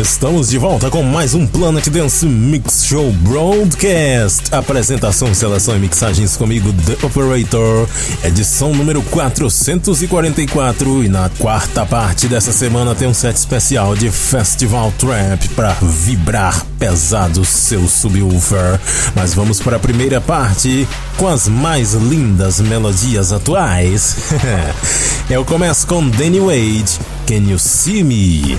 Estamos de volta com mais um Planet Dance Mix Show Broadcast. Apresentação, seleção e mixagens comigo, The Operator. Edição número 444. E na quarta parte dessa semana tem um set especial de Festival Trap para vibrar pesado seu subwoofer. Mas vamos para a primeira parte com as mais lindas melodias atuais. Eu começo com Danny Wade, Can You See Me?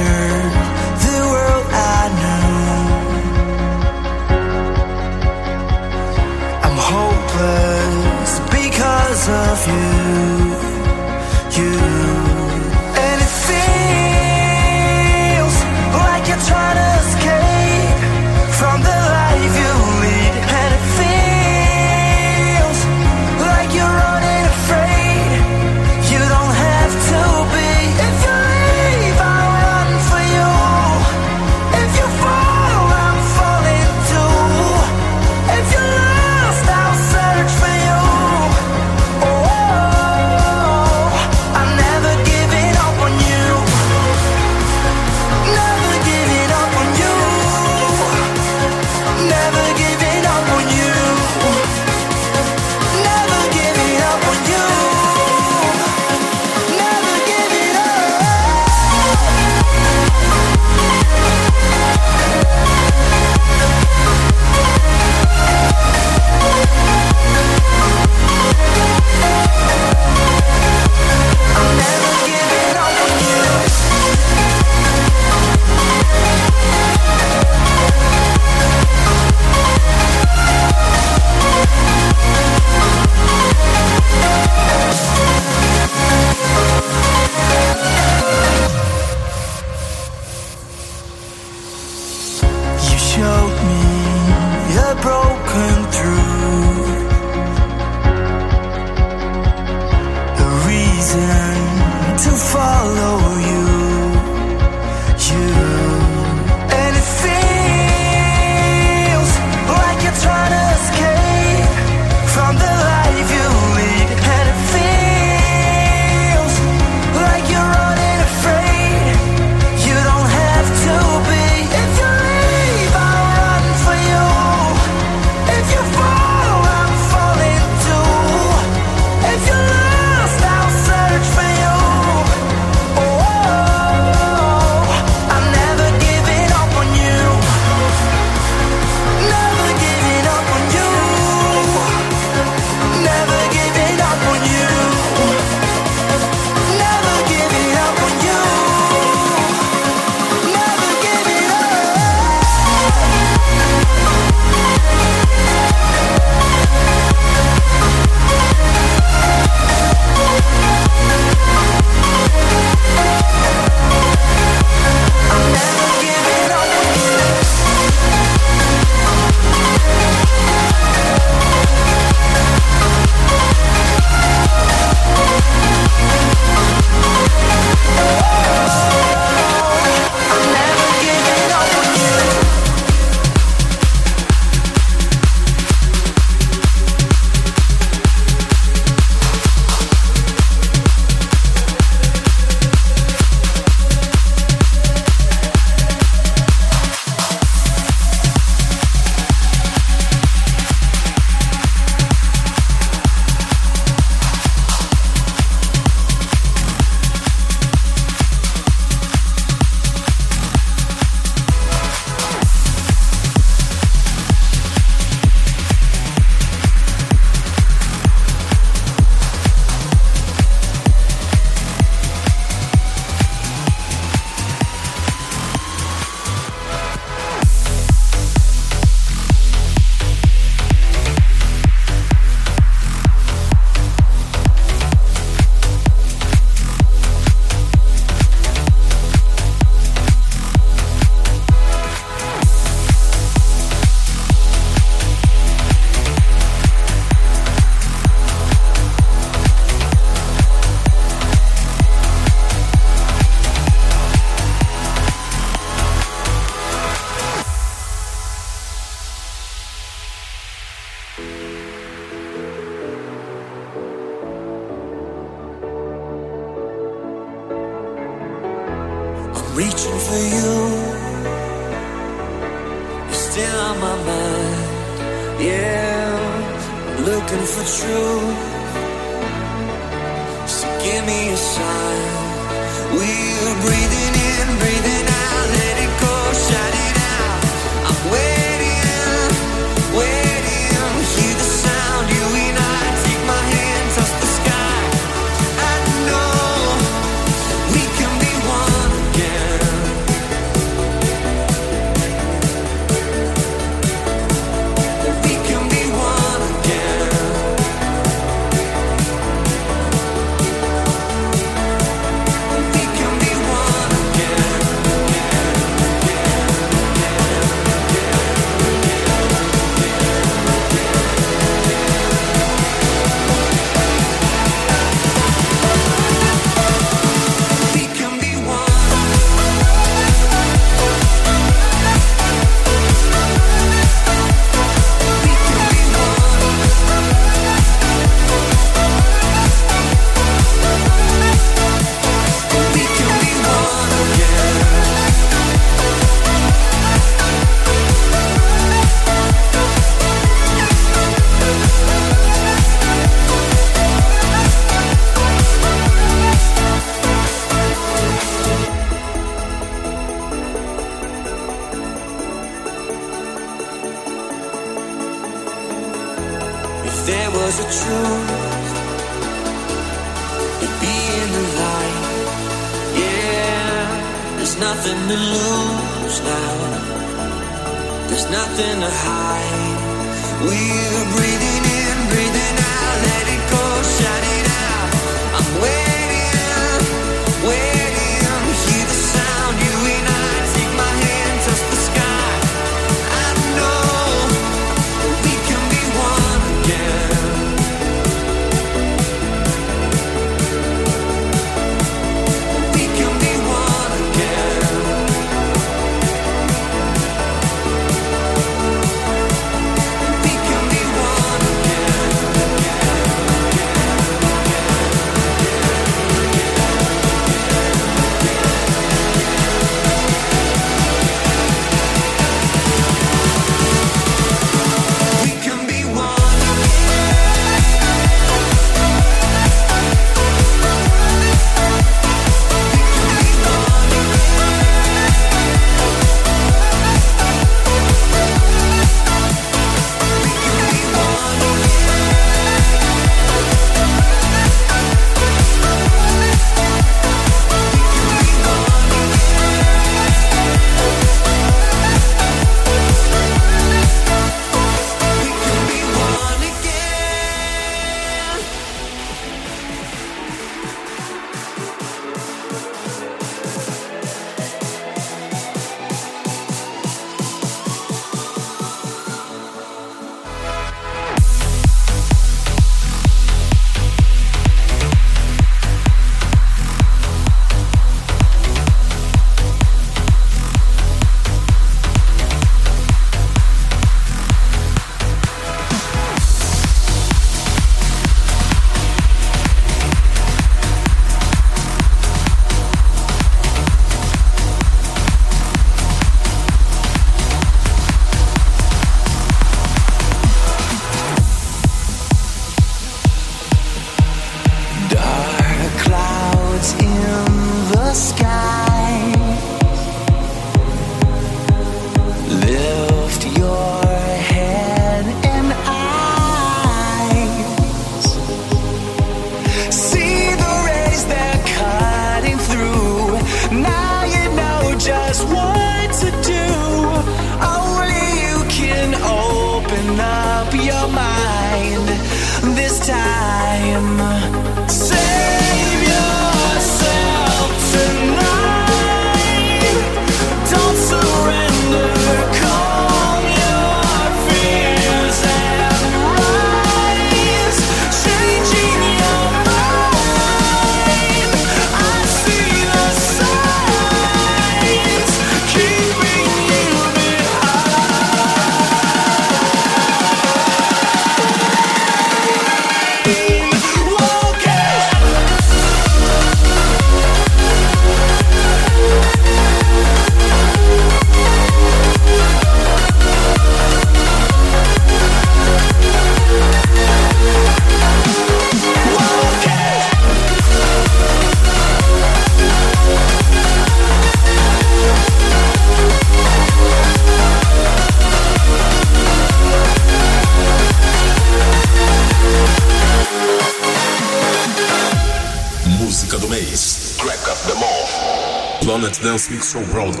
Dance Mix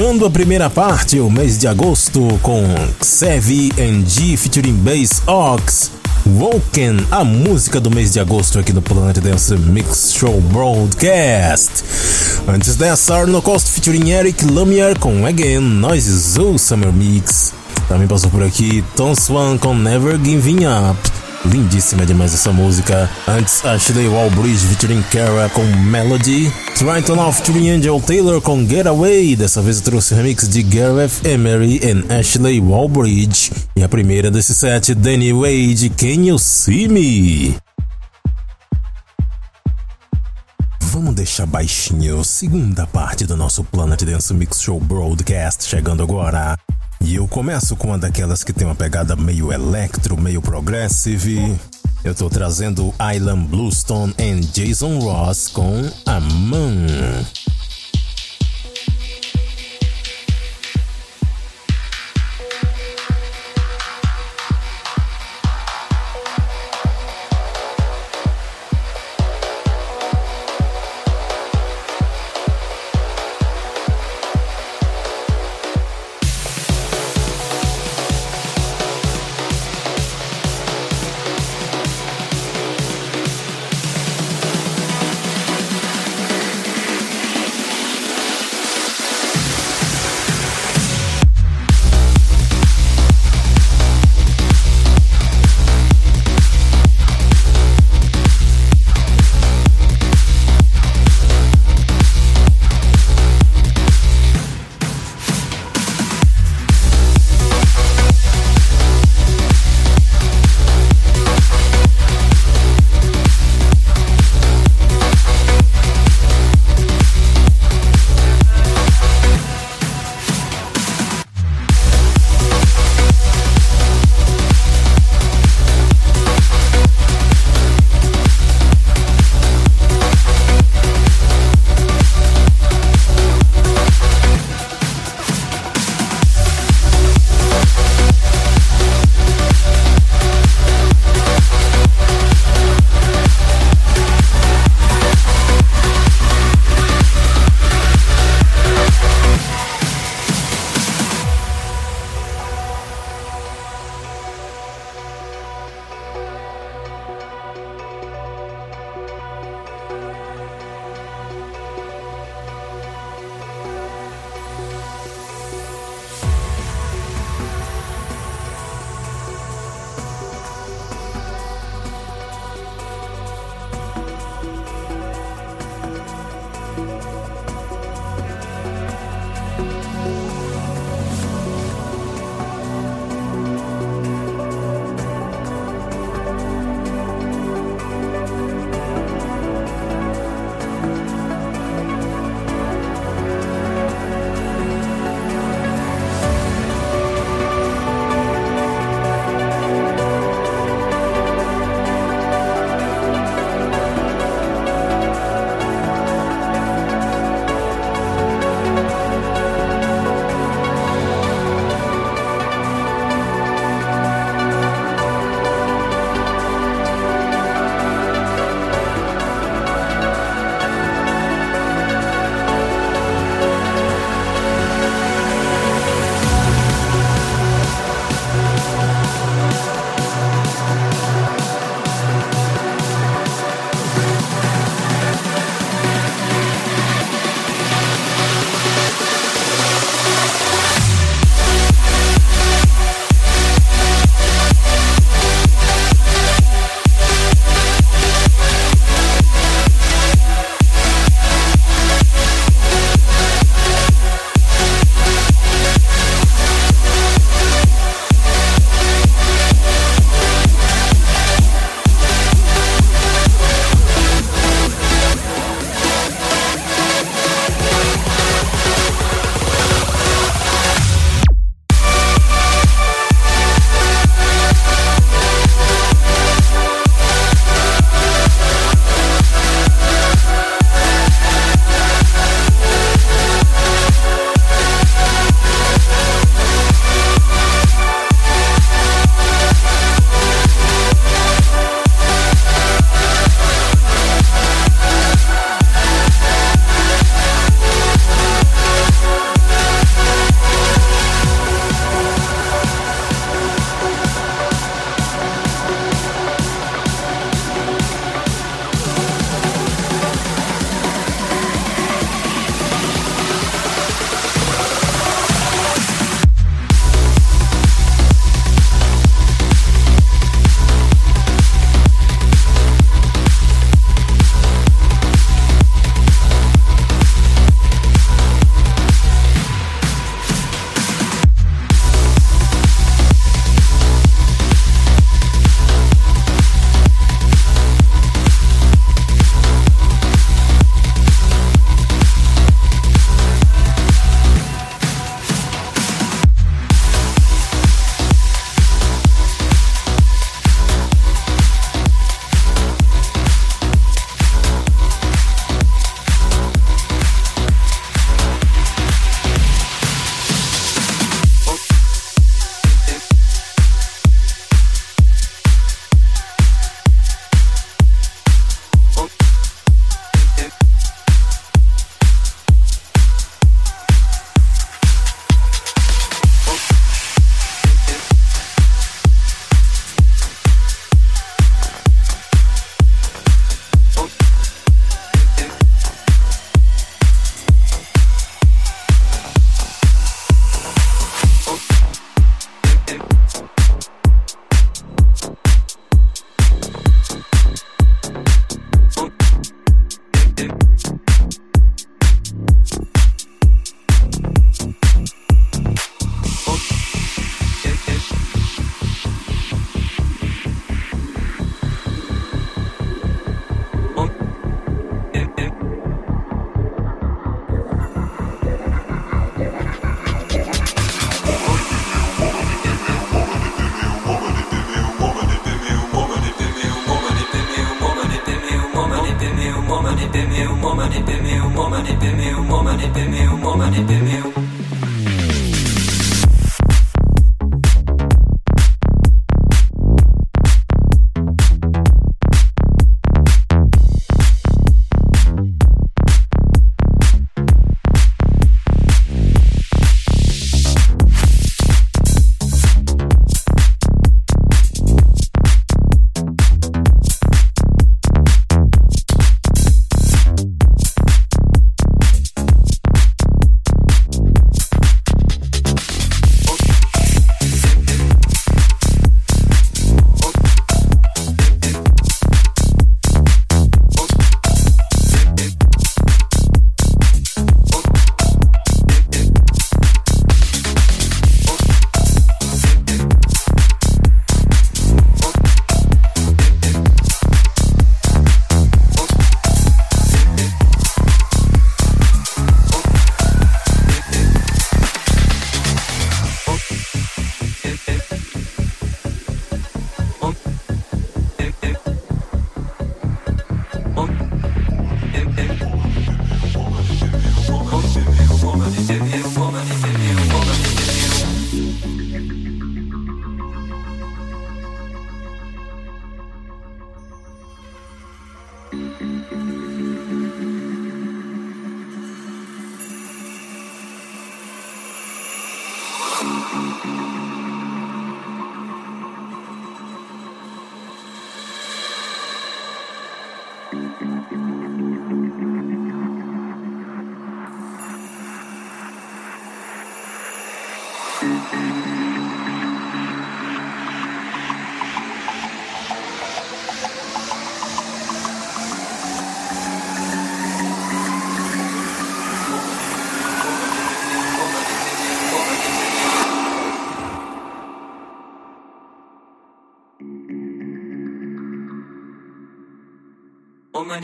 Fechando a primeira parte, o mês de agosto, com Xevi NG featuring Bass Ox. Woken, a música do mês de agosto aqui no Planet Dance Mix Show Broadcast. Antes dessa, Arno Cost featuring Eric Lumiere com Again, Noise Zoo Summer Mix. Também passou por aqui Tom Swan com Never Giving Up. Lindíssima demais essa música. Antes, Ashley Wallbridge featuring Kara com Melody. Triton Off featuring Angel Taylor com Getaway. Dessa vez eu trouxe o remix de Gareth Emery e Ashley Wallbridge. E a primeira desse set, Danny Wade, Can You See Me? Vamos deixar baixinho. Segunda parte do nosso Planet Dance Mix Show Broadcast chegando agora. E eu começo com uma daquelas que tem uma pegada meio electro, meio progressive. Eu tô trazendo Island Bluestone e Jason Ross com A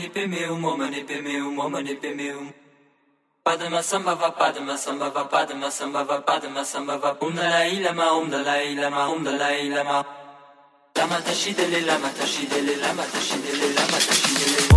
nipe meu, mama nipe meu, mama nipe meu. Padma samba va padma samba va padma samba va padma samba va um dalai lama um dalai lama um dalai lama. Lama tashidele lama tashidele lama tashidele lama tashidele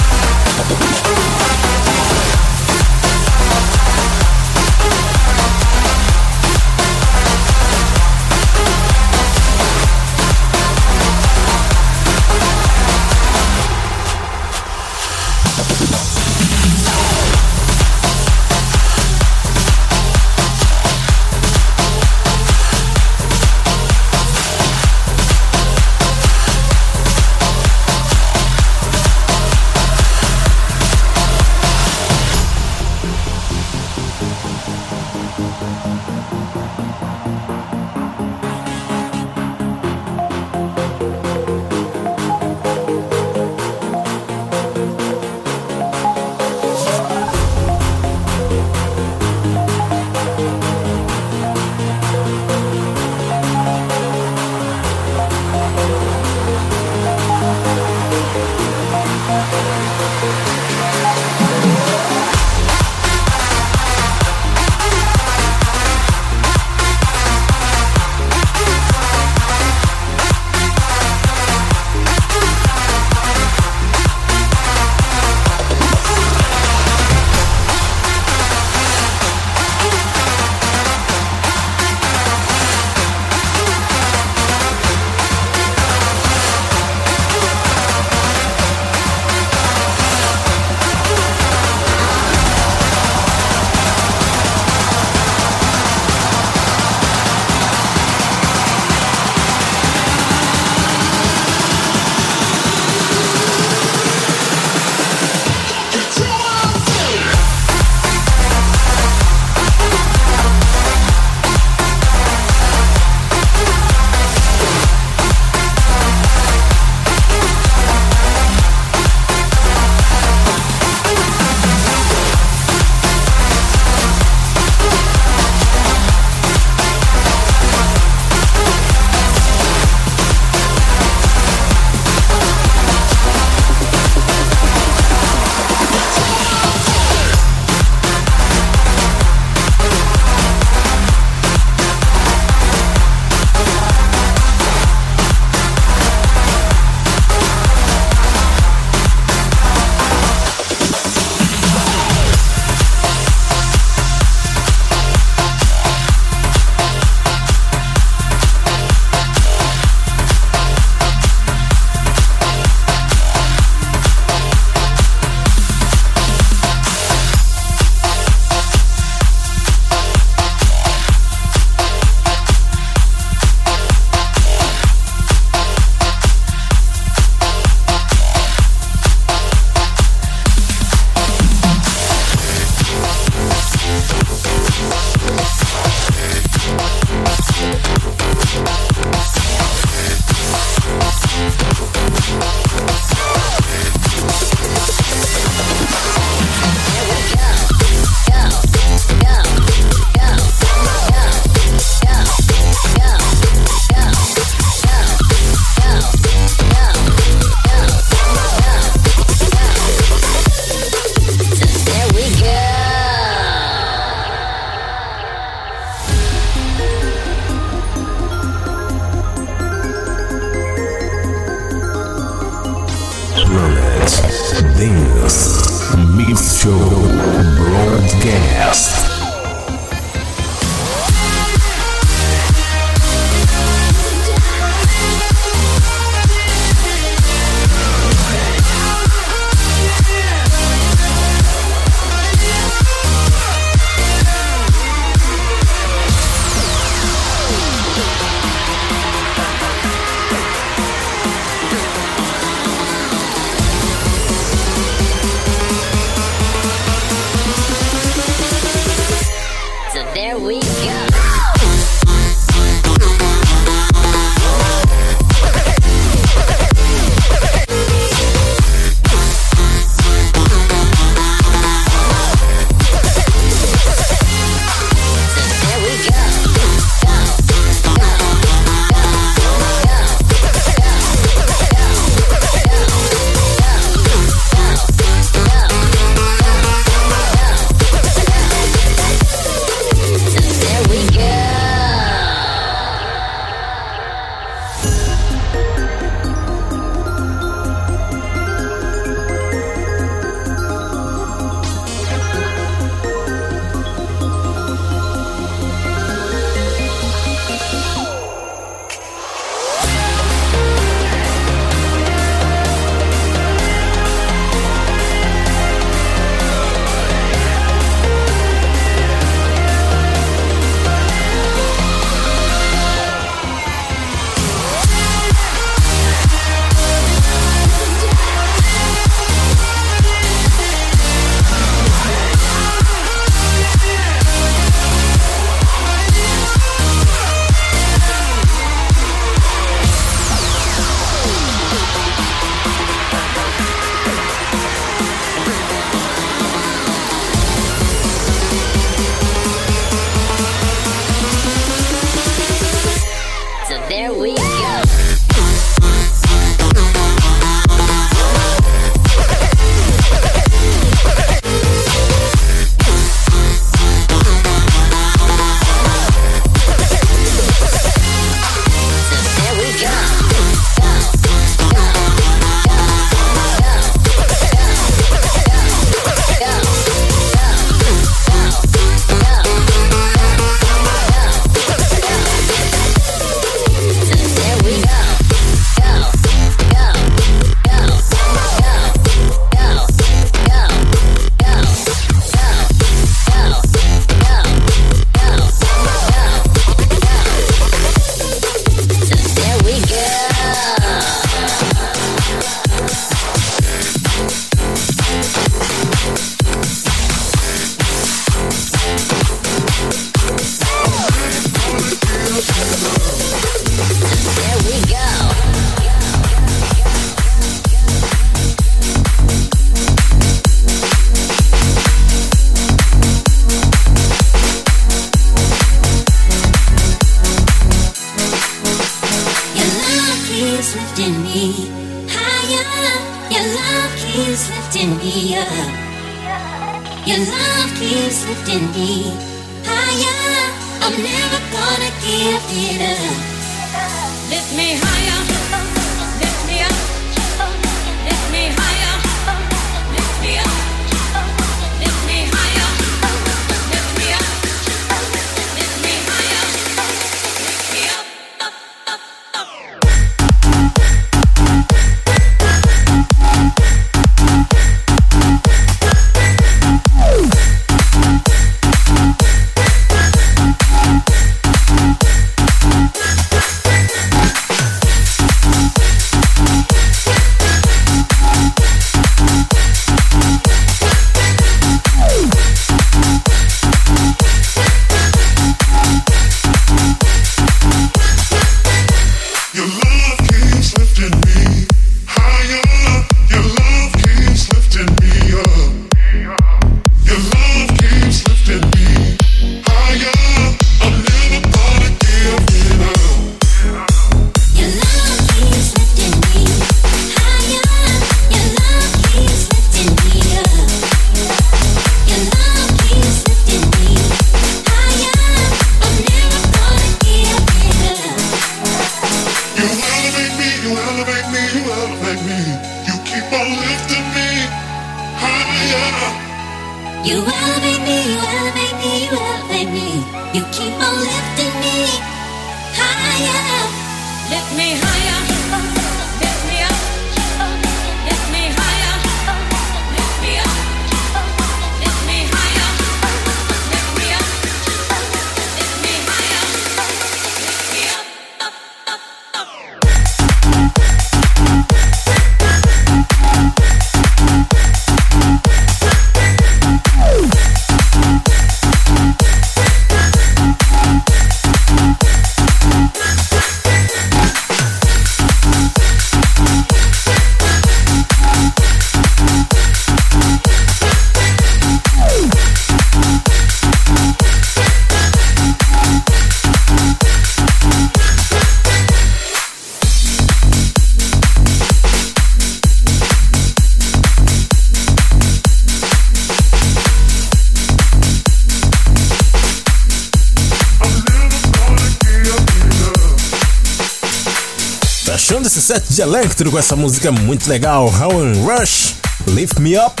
De Electro essa música muito legal, Howlin' Rush, Lift Me Up.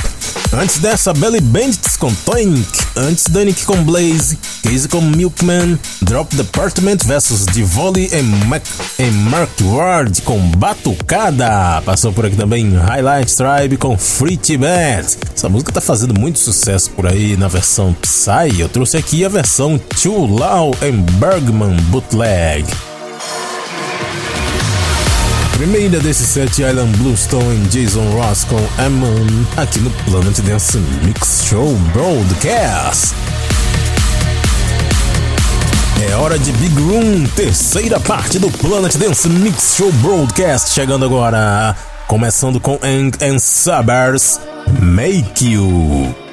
Antes dessa, Belly Bandits com Toink. Antes, Danik com Blaze. Casey com Milkman. Drop Department versus Divoli e, Mac e Mark Ward com Batucada. Passou por aqui também Highlight Tribe com Free Tibet. Essa música tá fazendo muito sucesso por aí na versão Psy. Eu trouxe aqui a versão Too Loud and Bergman Bootleg. Primeira desse set, Island Bluestone Jason Ross com Amon, aqui no Planet Dance Mix Show Broadcast. É hora de Big Room, terceira parte do Planet Dance Mix Show Broadcast, chegando agora. Começando com Ang and Sabers, Make You.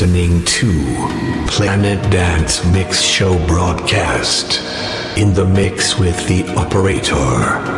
Listening to Planet Dance Mix Show broadcast in the mix with the operator.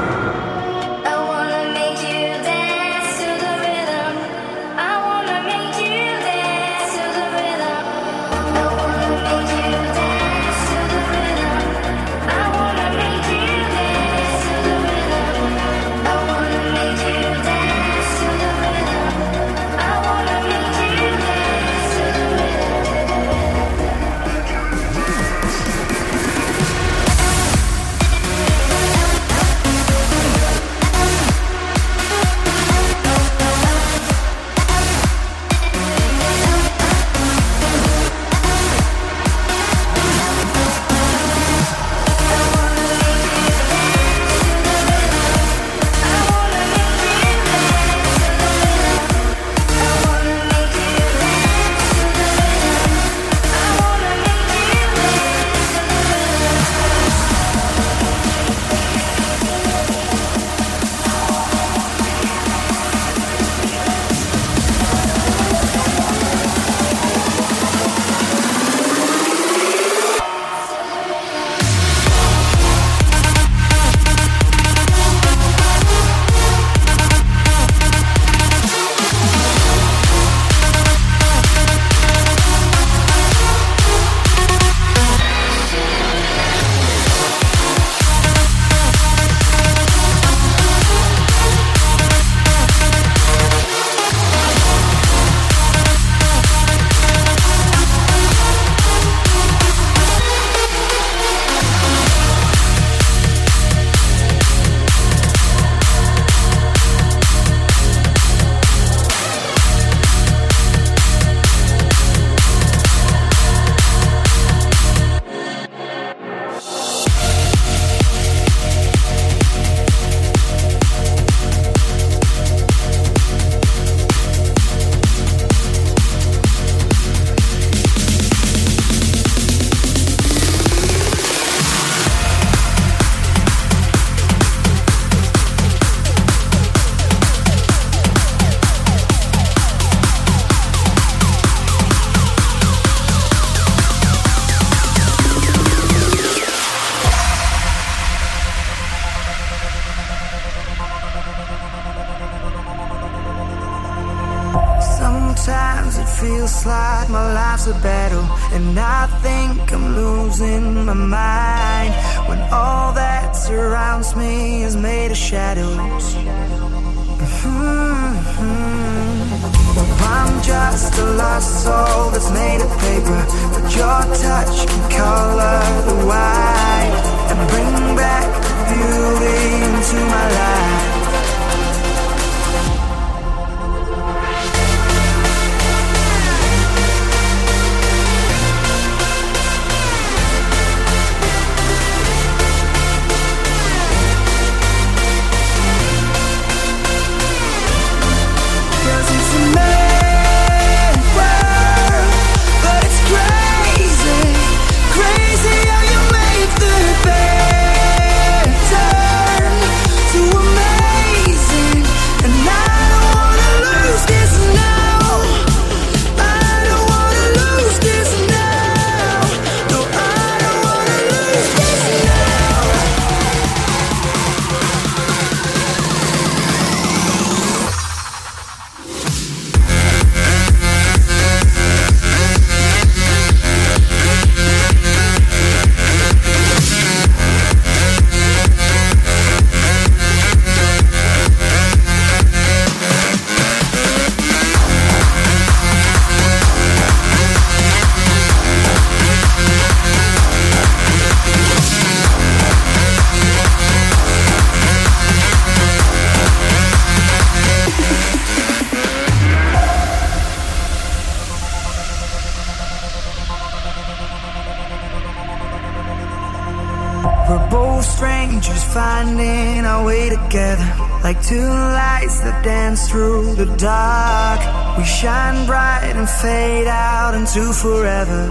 fade out into forever.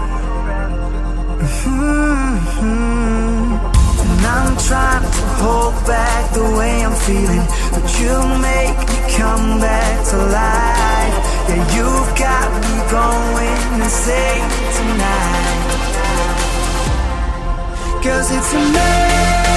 Mm-hmm. And I'm trying to hold back the way I'm feeling, but you make me come back to life. Yeah, you've got me going insane tonight. Cause it's amazing.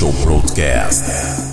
Show Broadcast.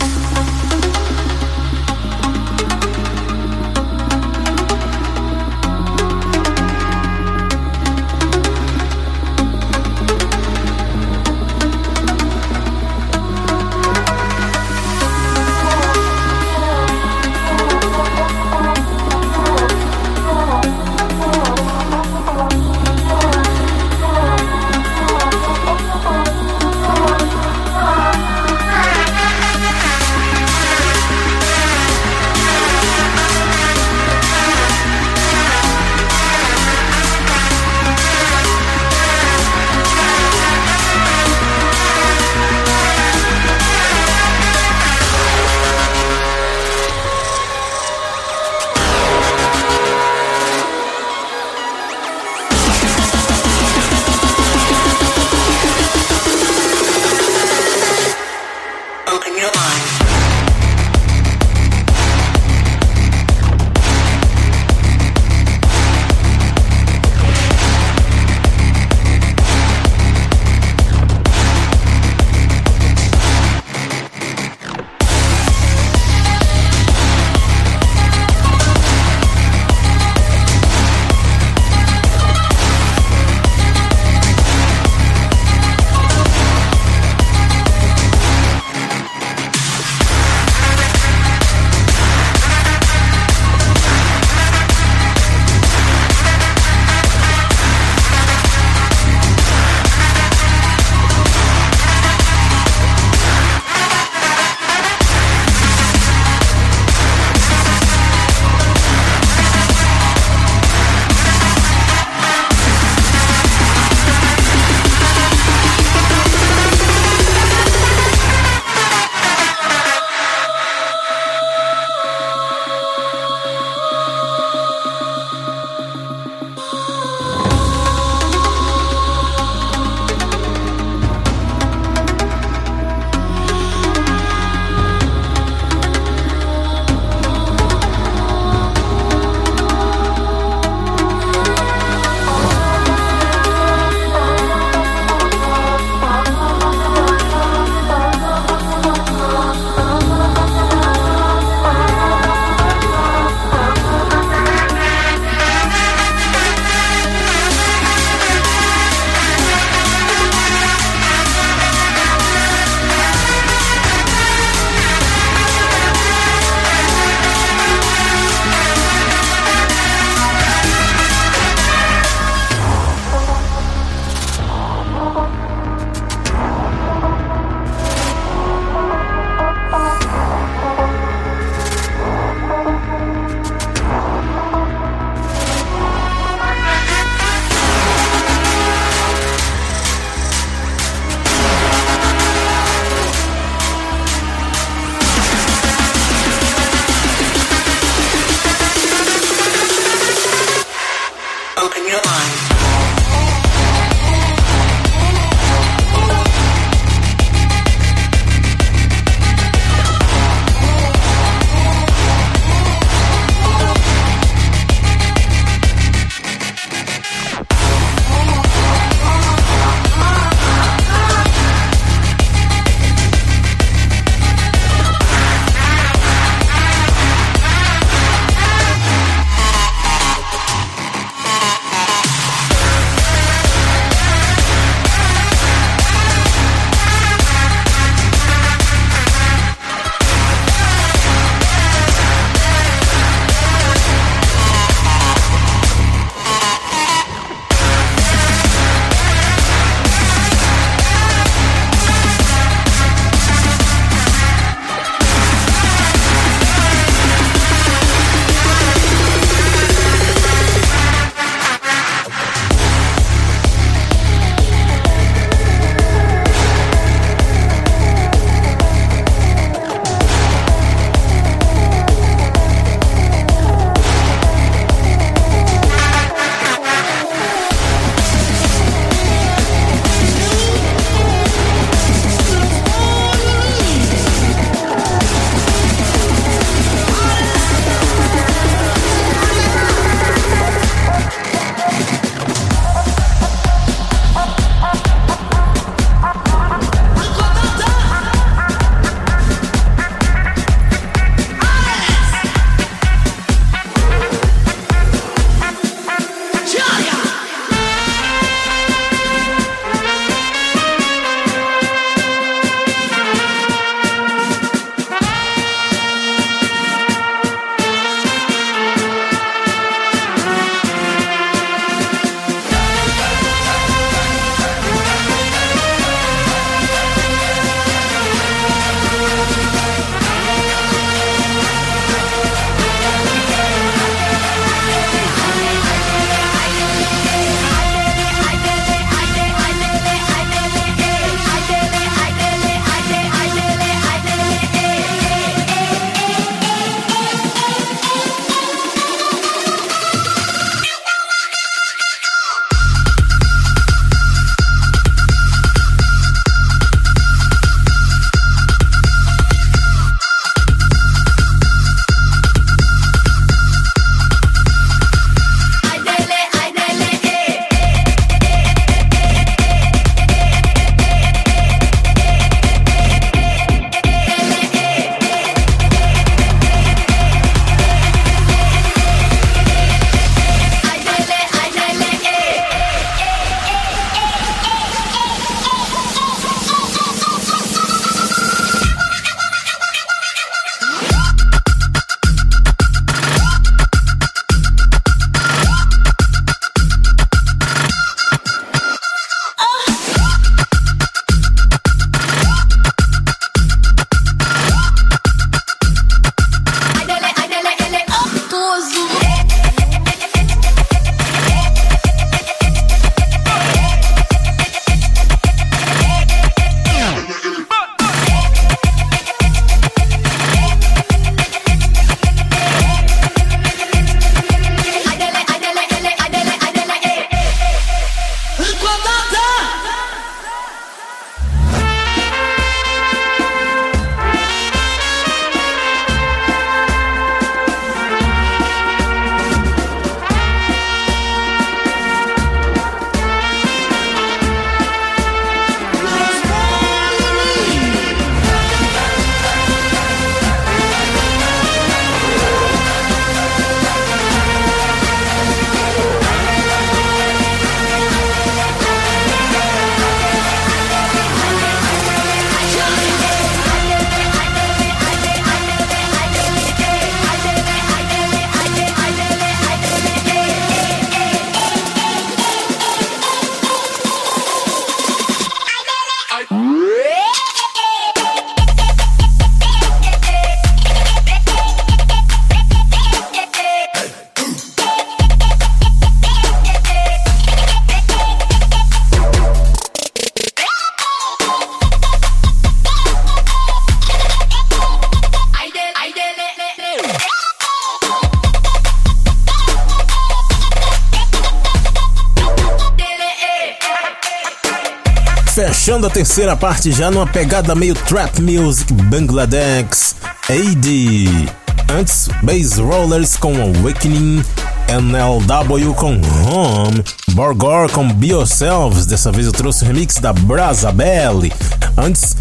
A terceira parte já numa pegada meio trap music Bangladesh AD. Antes, Bass Rollers com Awakening, NLW com Home, Borgor com Be Yourselves, dessa vez eu trouxe o remix da Brasa Belly. Antes,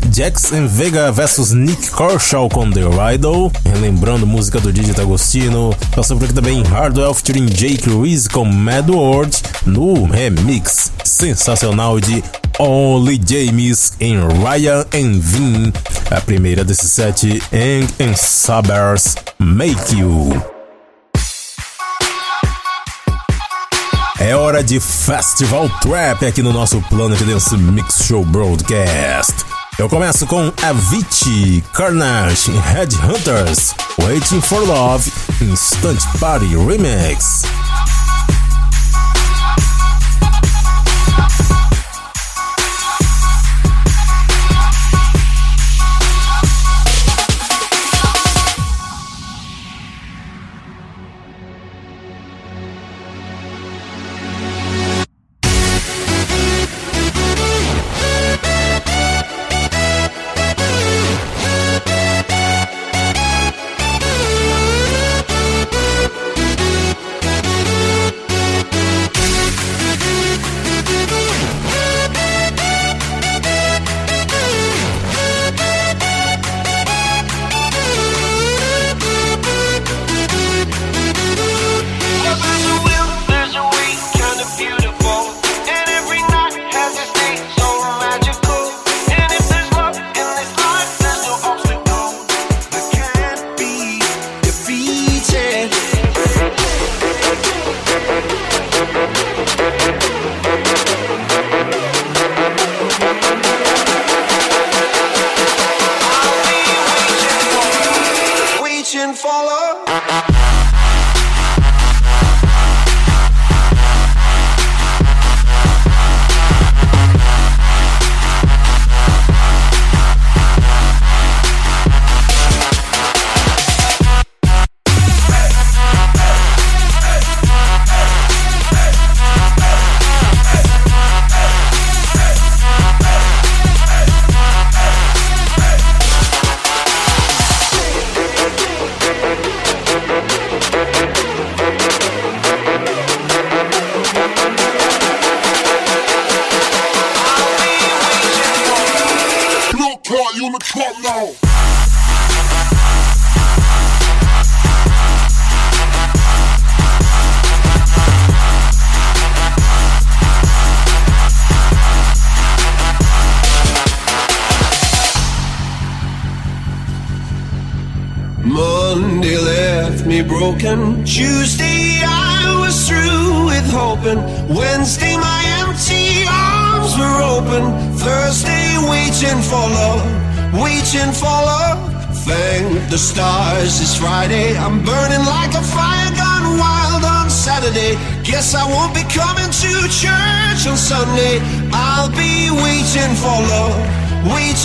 and Vega vs Nick Kershaw com The Riddle, relembrando música do DJ Agostino. Passou por aqui também Hardwell featuring Jake Reese com Mad World no remix sensacional de Only James em Ryan and Vin. A primeira desse set, Eng and Sabers Make You. É hora de Festival Trap aqui no nosso Planet Dance Mix Show Broadcast. Eu começo com Avicii, Carnage, Headhunters, Waiting for Love, Instant Party Remix.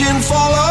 Waiting for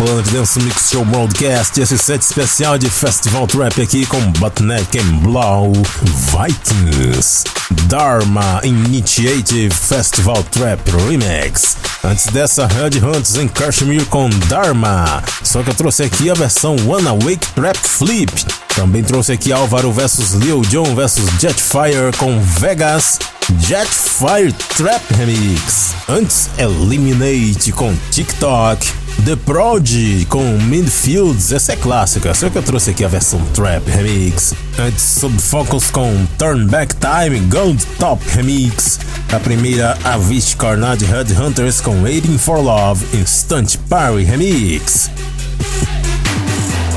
Planet Dance Mix Show Broadcast, esse set especial de Festival Trap aqui com Botneck and Blau, Vikings, Dharma Initiative Festival Trap Remix. Antes dessa, Red Hunts em Kashmir com Dharma. Só que eu trouxe aqui a versão One Awake Trap Flip. Também trouxe aqui Álvaro vs Lil Jon vs Jetfire com Vegas. Jetfire Trap Remix. Antes, Eliminate com TikTok. The Prod com Midfields, essa é clássica, só que eu trouxe aqui a versão Trap Remix. Antes, Subfocus com Turn Back Time Gold Top Remix. A primeira, Avicii Carnage Headhunters com Waiting for Love Instant Party Remix.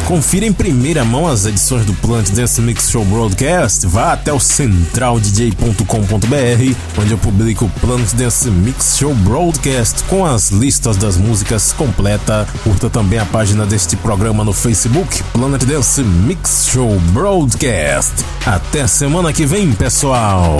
Confira em primeira mão as edições do Plant Dance Mix Show Broadcast. Vá até o centraldj.com.br, onde eu publico o Plant Dance Mix Show Broadcast com as listas das músicas completa. Curta também a página deste programa no Facebook, Planet Dance Mix Show Broadcast. Até semana que vem, pessoal!